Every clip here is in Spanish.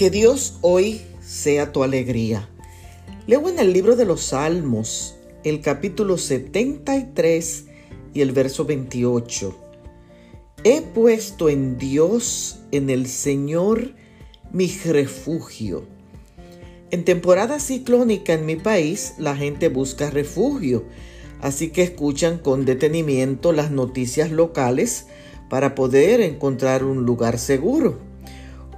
Que Dios hoy sea tu alegría. Leo en el libro de los Salmos, el capítulo 73 y el verso 28. He puesto en Dios, en el Señor, mi refugio. En temporada ciclónica en mi país, la gente busca refugio, así que escuchan con detenimiento las noticias locales para poder encontrar un lugar seguro.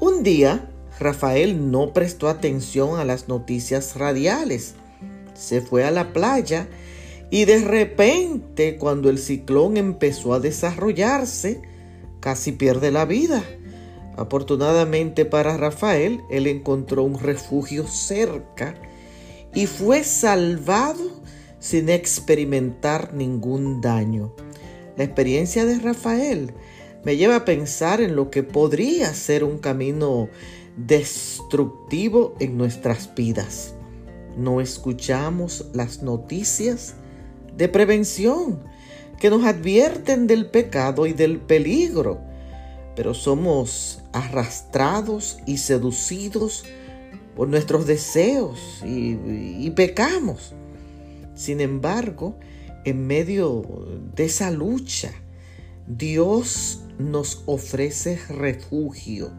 Un día, Rafael no prestó atención a las noticias radiales. Se fue a la playa y de repente, cuando el ciclón empezó a desarrollarse, casi pierde la vida. Afortunadamente para Rafael, él encontró un refugio cerca y fue salvado sin experimentar ningún daño. La experiencia de Rafael me lleva a pensar en lo que podría ser un camino destructivo en nuestras vidas. No escuchamos las noticias de prevención que nos advierten del pecado y del peligro, pero somos arrastrados y seducidos por nuestros deseos y, pecamos. Sin embargo, en medio de esa lucha, Dios nos ofrece refugio,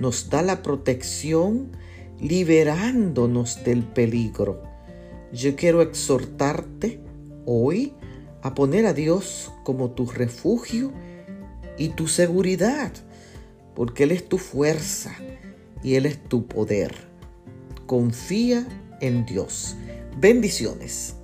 nos da la protección liberándonos del peligro. Yo quiero exhortarte hoy a poner a Dios como tu refugio y tu seguridad, porque Él es tu fuerza y Él es tu poder. Confía en Dios. Bendiciones.